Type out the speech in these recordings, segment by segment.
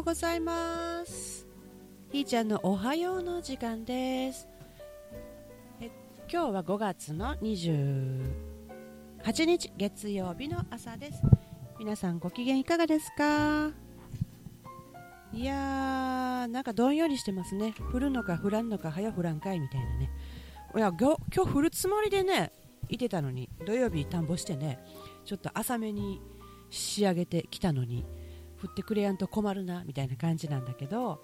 ようございます。ひーちゃんのおはようの時間です。え今日は5月の28日月曜日の朝です。皆さんご機嫌いかがですか？いやーなんかどんよりしてますね。降るのか降らんのか早降らんかいみたいなね。いや今日降るつもりでねいてたのに土曜日田んぼしてねちょっと浅めに仕上げてきたのに。降ってくれやんと困るなみたいな感じなんだけど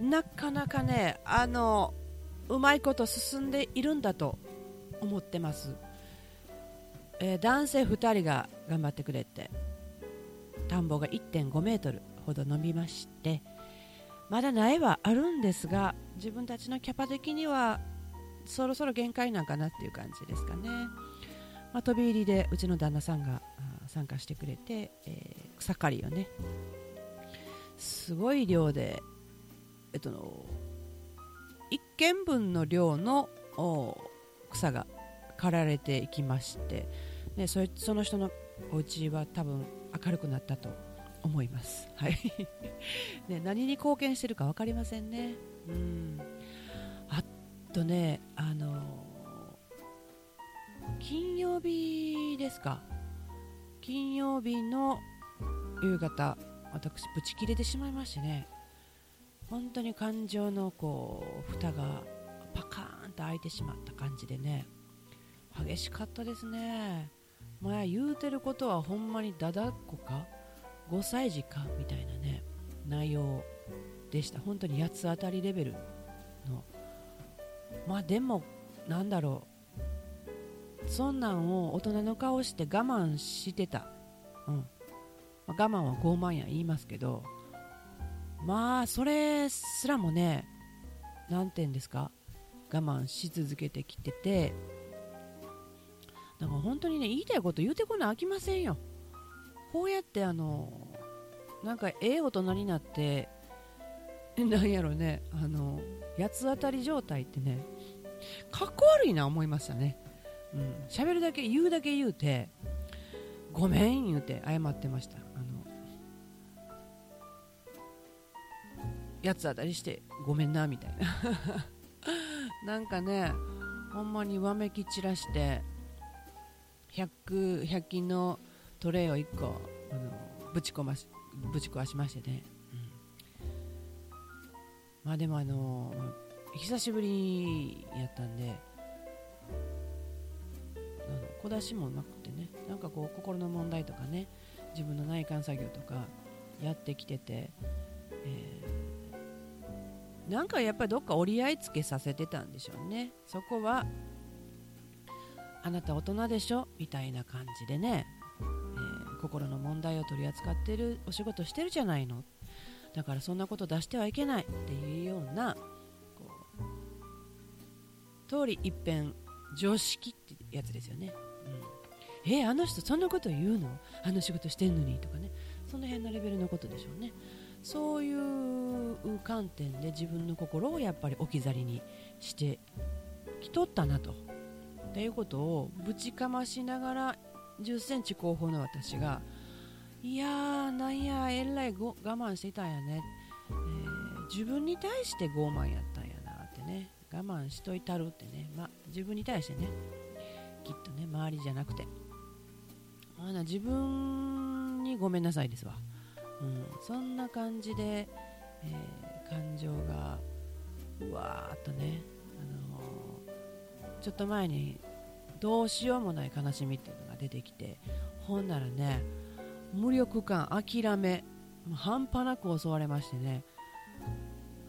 なかなかねあのうまいこと進んでいるんだと思ってます、えー、男性2人が頑張ってくれて田んぼが1.5メートルほど伸びましてまだ苗はあるんですが自分たちのキャパ的にはそろそろ限界なんかなっていう感じですかね、まあ、飛び入りでうちの旦那さんが参加してくれて、えー、草刈りをね。すごい量でえっと1軒分の量の草が刈られていきまして、ね、そその人のお家は多分明るくなったと思います、はい。ね、何に貢献してるか分かりませんね。うん。あとねあの金曜日ですか？金曜日の夕方私ブチ切れてしまいましてね。本当に感情のこう蓋がパカーンと開いてしまった感じでね。激しかったですね。まあ言うてることはほんまにだだっこか？5歳児か？みたいなね内容でした。本当に八つ当たりレベルの。まあでもなんだろう。そんなんを大人の顔して我慢してた、うん。まあ、我慢は傲慢や言いますけど。まあそれすらもね何て言うんですか？我慢し続けてきてて。だから本当にね言いたいこと言うてこな飽きませんよ。こうやってあのなんかええ大人になって なんやろねあの八つ当たり状態ってねかっこ悪いな思いましたね。うん。喋るだけ言うだけ言うてごめん言うて謝ってました。あの八つ当たりしてごめんなみたいな。なんかねほんまにわめき散らして 100, 100均のトレイを1個あのぶち込ましぶち壊しましてね、うん、まあでもあの久しぶりやったんで小出しもなくてねなんかこう心の問題とかね自分の内観作業とかやってきてて、えー、なんかやっぱりどっか折り合いつけさせてたんでしょうね。そこはあなた大人でしょ？みたいな感じでねえ心の問題を取り扱ってるお仕事してるじゃないの。だからそんなこと出してはいけないっていうようなこう通り一遍常識ってやつですよね、うん、えー、あの人そんなこと言うの？あの仕事してんのにとかね。その辺のレベルのことでしょうね。そういう観点で自分の心をやっぱり置き去りにしてきとったなと。っていうことをぶちかましながら10センチ後方の私がいやーなんやえらい我慢してたんやね、えー、自分に対して傲慢やったんやなってね。我慢しといたるってね、ま、自分に対してね。きっとね周りじゃなくて。あな自分にごめんなさいですわ、うん、そんな感じで、えー、感情がうわーっとね、あのー、ちょっと前にどうしようもない悲しみっていうのが出てきてほんならね無力感諦め半端なく襲われましてね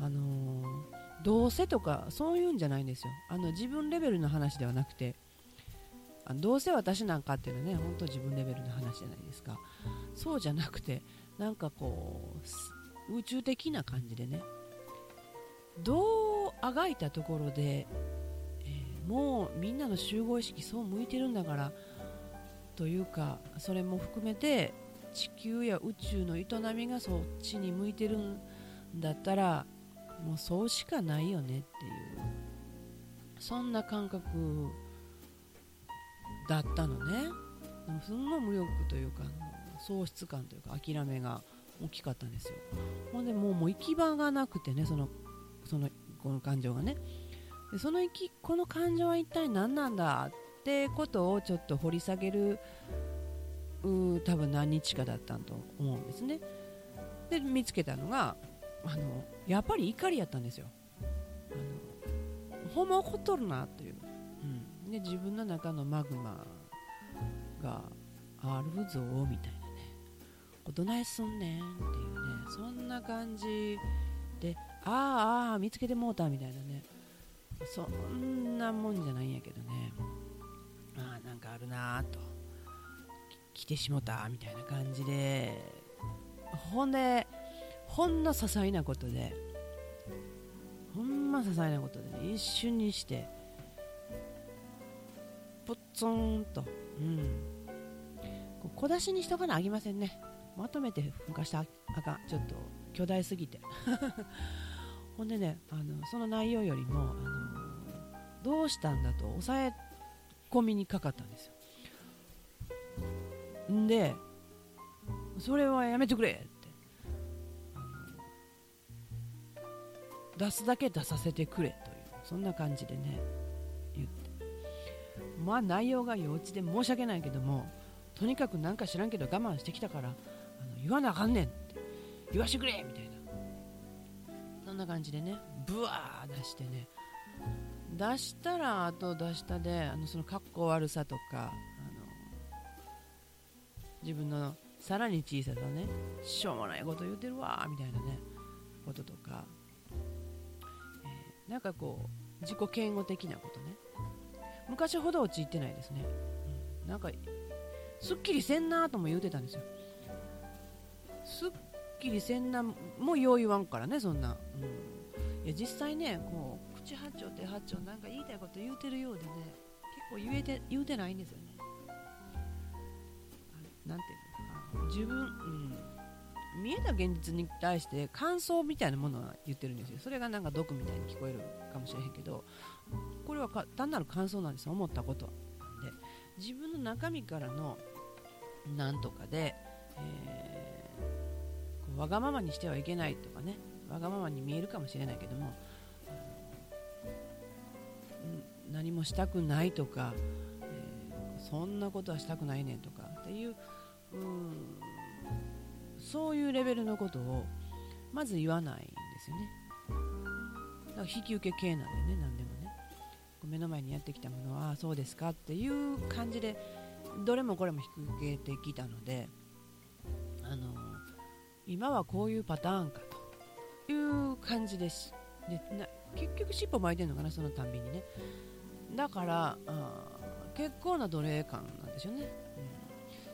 あのー、どうせとかそういうんじゃないんですよ。あの自分レベルの話ではなくてどうせ私なんかっていうのはね本当自分レベルの話じゃないですか。そうじゃなくてなんかこう宇宙的な感じでねどうあがいたところでえもうみんなの集合意識そう向いてるんだからというかそれも含めて地球や宇宙の営みがそっちに向いてるんだったらもうそうしかないよねっていうそんな感覚だったのね。すんごい無力というか喪失感というか諦めが大きかったんですよ。ほんでもうもう行き場がなくてねそのそのこの感情がね。でその生きこの感情は一体何なんだってことをちょっと掘り下げるう多分何日かだったと思うんですね。で見つけたのがあのやっぱり怒りやったんですよ。あのほんま怒っとるなという、で自分の中のマグマがあるぞみたいなね。どないすんねんっていうね。そんな感じでああああ見つけてもうたみたいなね。そんなもんじゃないんやけどね。ああなんかあるなと。来てしもたみたいな感じで。ほんでほんの些細なことでほんま些細なことで、ね、一瞬にしてポッツンと。うん。小出しにしとかなあきませんね。まとめて噴火したあかんちょっと巨大すぎて。ほんでねあのその内容よりもあのどうしたんだと抑え込みにかかったんですよ。んでそれはやめてくれって。出すだけ出させてくれという。そんな感じでね。まあ内容が幼稚で申し訳ないけどもとにかくなんか知らんけど我慢してきたからあの言わなあかんねんって言わしてくれみたいな。そんな感じでねブワー出してね出したらあと出したであのその格好悪さとかあの自分のさらに小ささねしょうもないこと言うてるわみたいなねこととか、えー、なんかこう自己嫌悪的なことね。昔ほど陥ってないですね、うん、なんかすっきりせんなとも言うてたんですよ。すっきりせんなもよう言わんからねそんな、うん、いや実際ねこう口八丁手八丁なんか言いたいこと言うてるようでね結構言えて言うてないんですよね。なんていうのかな。自分、うん、見えた現実に対して感想みたいなものは言ってるんですよ。それがなんか毒みたいに聞こえるかもしれへんけど。これは単なる感想なんです思ったことなんで自分の中身からのなんとかで、えー、わがままにしてはいけないとかね。わがままに見えるかもしれないけども何もしたくないとか、えー、そんなことはしたくないねんとか。っていううそういうレベルのことをまず言わないんですよね。だから引き受け系なんでね何でも。ね目の前にやってきたものはそうですかっていう感じでどれもこれも引き受けてきたのであの今はこういうパターンかという感じです。でな結局尻尾巻いてるのかなそのたんびにね。だから結構な奴隷感なんでしょうね、うん、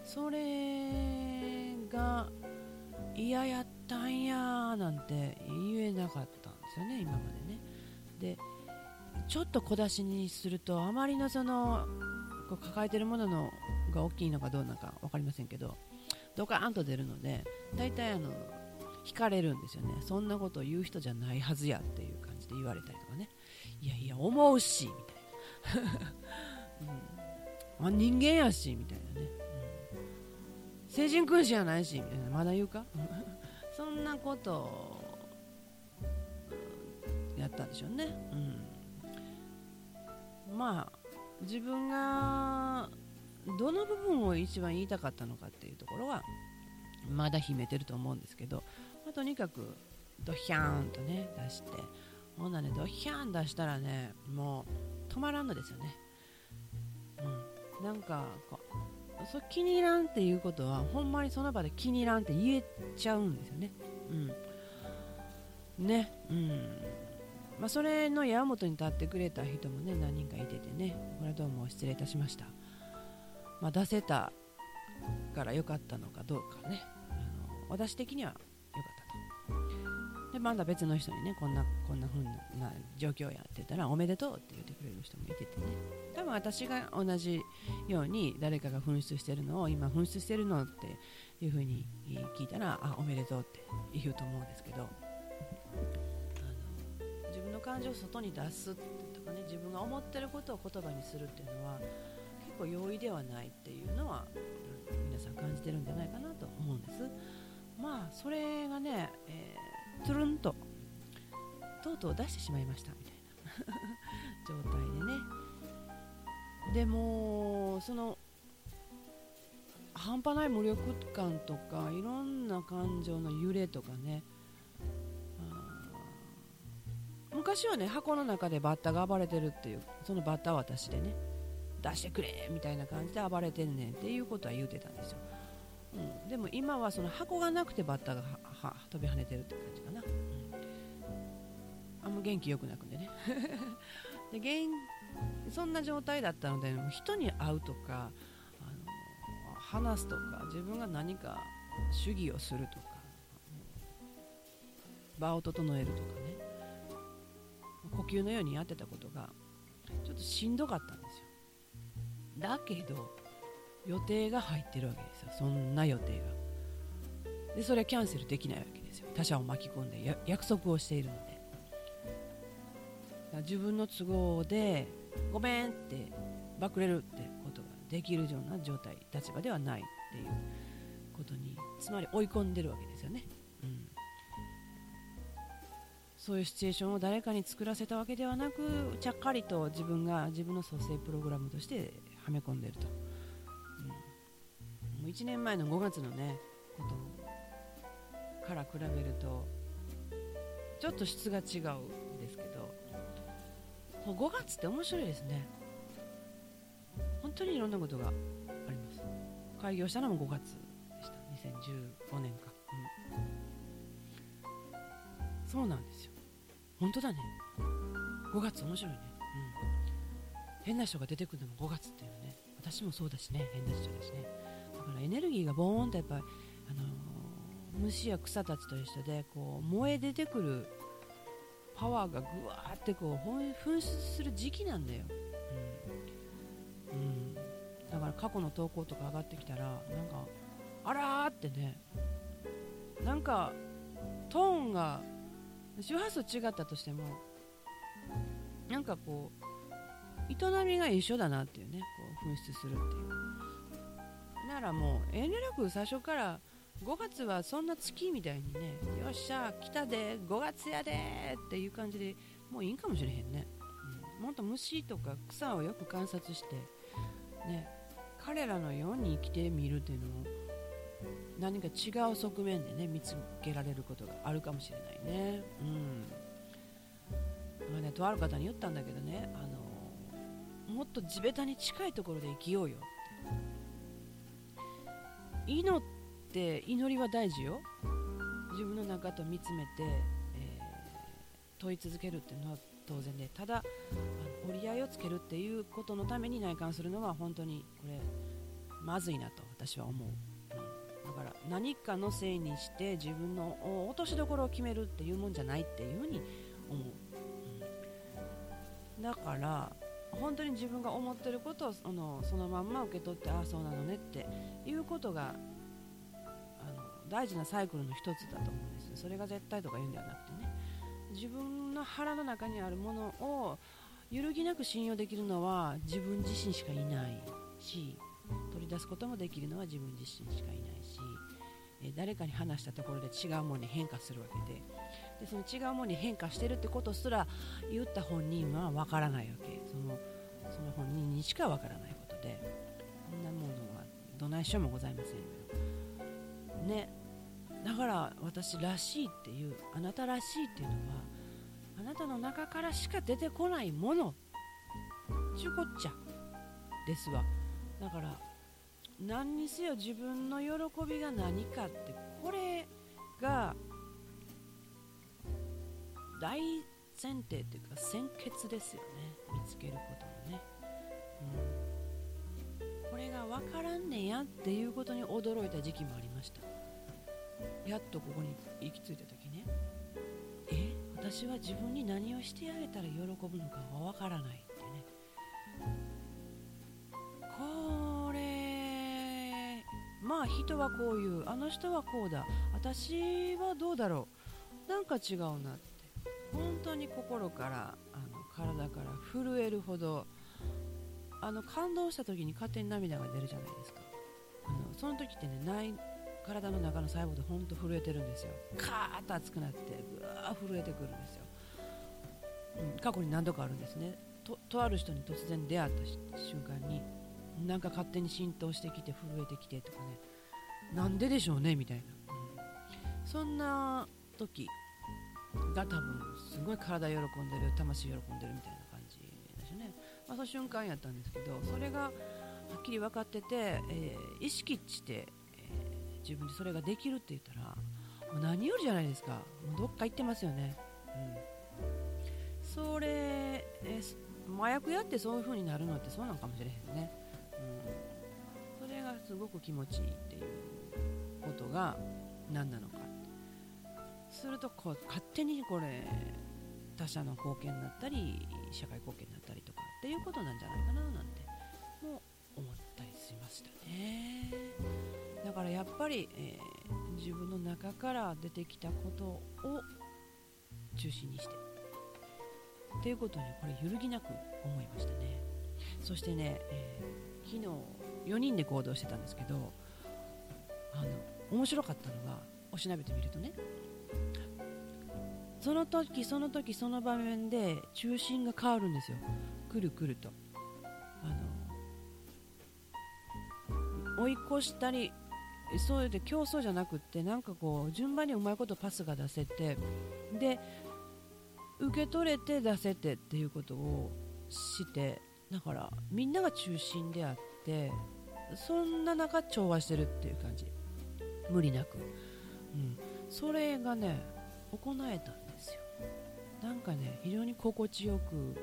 それが嫌やったんやなんて言えなかったんですよね今までね。でちょっと小出しにするとあまりのそのこう抱えてるもののが大きいのかどうなのか分かりませんけどドカーンと出るので大体あの引かれるんですよね。そんなことを言う人じゃないはずやっていう感じで言われたりとかね。いやいや思うしみたいな、うん、あ人間やしみたいなね、うん、成人君子じゃないしみたいな。まだ言うか？そんなことをやったんでしょうね、うん、まあ自分がどの部分を一番言いたかったのかっていうところはまだ秘めてると思うんですけど、まあ、とにかくドヒャーンとね出してほんなねドヒャーン出したらねもう止まらんのですよね、うん、なんかこうそ気に入らんっていうことはほんまにその場で気に入らんって言えちゃうんですよね。うん。ね。うん。まあ、それの矢本に立ってくれた人もね何人かいててねこれどうも失礼いたしました。まあ、出せたから良かったのかどうかね。あの私的には良かったと。でまだ別の人にねこんなこんな風な状況やってたらおめでとうって言ってくれる人もいててね。多分私が同じように誰かが紛失してるのを今紛失してるのっていう風に聞いたらあおめでとうって言うと思うんですけど。自分の感情を外に出すとかね自分が思ってることを言葉にするっていうのは結構容易ではないっていうのは皆さん感じてるんじゃないかなと思うんです。まあそれがね、えー、トゥルンととうとう出してしまいましたみたいな。状態でね。でもその半端ない無力感とかいろんな感情の揺れとかね昔はね箱の中でバッタが暴れてるっていうそのバッタは私でね出してくれみたいな感じで暴れてんねんっていうことは言うてたんですよ、うん、でも今はその箱がなくてバッタが飛び跳ねてるって感じかな、うん、あんま元気よくなくんでね。で元そんな状態だったので人に会うとかあの話すとか自分が何か主義をするとか場を整えるとかね。呼吸のようにやってたことがちょっとしんどかったんですよ。だけど予定が入ってるわけですよ。そんな予定が。でそれはキャンセルできないわけですよ。他者を巻き込んで約束をしているので。自分の都合でごめんってバクれるってことができるような状態立場ではないっていうことにつまり追い込んでるわけですよね、うん、そういうシチュエーションを誰かに作らせたわけではなくちゃっかりと自分が自分の蘇生プログラムとしてはめ込んでると、うん、もう1年前の5月のねことから比べるとちょっと質が違うんですけど5月って面白いですね。本当にいろんなことがあります。開業したのも5月でした。2015年か、うん、そうなんですよ。本当だね。5月面白いね、うん、変な人が出てくるのも5月っていうね。私もそうだしね。変な人だしね。だからエネルギーがボーンとやっぱり、あのー、虫や草たちと一緒でこう燃え出てくるパワーがぐわーってこう噴出する時期なんだよ、うん、うん、だから過去の投稿とか上がってきたらなんかあらーってね。なんかトーンが周波数違ったとしてもなんかこう営みが一緒だなっていうねこう噴出するっていう。ならもう遠慮なく最初から5月はそんな月みたいにねよっしゃ来たで5月やでっていう感じでもういいかもしれへんね、うん、もっと虫とか草をよく観察してね彼らのように生きてみるっていうのも何か違う側面でね見つけられることがあるかもしれないね。うん。まあね、とある方に言ったんだけどね、あのもっと地べたに近いところで生きようよって。祈って祈りは大事よ。自分の中と見つめて、えー、問い続けるっていうのは当然で、ただあの折り合いをつけるっていうことのために内観するのは本当にこれまずいなと私は思う。から何かのせいにして自分の落としどころを決めるっていうもんじゃないっていうふうに思う、うん、だから本当に自分が思ってることをそのそのまんま受け取ってああそうなのねっていうことがあの大事なサイクルの一つだと思うんですそれが絶対とか言うんではなくてね。自分の腹の中にあるものを揺るぎなく信用できるのは自分自身しかいないし取り出すこともできるのは自分自身しかいない、え誰かに話したところで違うものに変化するわけで。でその違うものに変化してるってことすら言った本人はわからないわけ。そのその本人にしかわからないことで。そんなものはどないしようもございません。よね。だから私らしいっていうあなたらしいっていうのはあなたの中からしか出てこないもの。ちゅうこっちゃ。ですわ。だから何にせよ自分の喜びが何かってこれが大前提っていうか先決ですよね。見つけることのね、うん、これが分からんねんやっていうことに驚いた時期もありました。やっとここに行き着いた時ね。え？私は自分に何をしてあげたら喜ぶのかが分からない。あ人はこういうあの人はこうだ。私はどうだろう。なんか違うなって。本当に心からあの体から震えるほどあの感動した時に勝手に涙が出るじゃないですか。あのその時ってね泣体の中の細胞でほんと震えてるんですよ。カーッと熱くなってぐわー震えてくるんですよ、うん、過去に何度かあるんですね。とある人に突然出会った瞬間に。なんか勝手に浸透してきて震えてきてとかね。なんででしょうねみたいな、うん、そんな時が多分すごい体喜んでる魂喜んでるみたいな感じですね、まあ、その瞬間やったんですけどそれがはっきり分かってて、えー、意識して、えー、自分でそれができるって言ったらもう何よりじゃないですか。もうどっか行ってますよね、うん、それ、えー、麻薬やってそういう風になるのってそうなのかもしれへんね、すごく気持ちいいっていうことが何なのかするとこう勝手にこれ他者の貢献になったり社会貢献になったりとかっていうことなんじゃないかななんても思ったりしましたねだからやっぱり、えー、自分の中から出てきたことを中心にしてっていうことにこれ揺るぎなく思いましたね。そしてね、えー、昨日4人で行動してたんですけどあの面白かったのがおしなべてみるとねその時その時その場面で中心が変わるんですよ。くるくると。あの追い越したりそうで競争じゃなくってなんかこう順番にうまいことパスが出せてで受け取れて出せてっていうことをしてだからみんなが中心であってそんな中調和してるっていう感じ。無理なく、うん、それがね行えたんですよ。なんかね非常に心地よく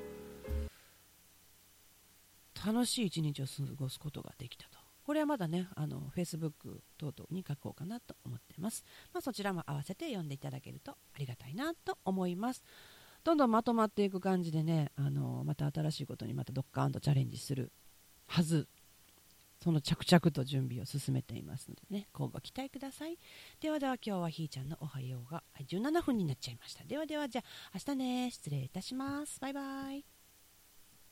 楽しい一日を過ごすことができたと。これはまだねあの Facebook 等々に書こうかなと思ってます、まあ、そちらも合わせて読んでいただけるとありがたいなと思います。どんどんまとまっていく感じでねあのまた新しいことにまたドッカーンとチャレンジするはずその着々と準備を進めていますのでね、今後期待ください。ではでは今日はひーちゃんのおはようが17分になっちゃいました。ではではじゃあ明日ね、失礼いたします。バイバイ。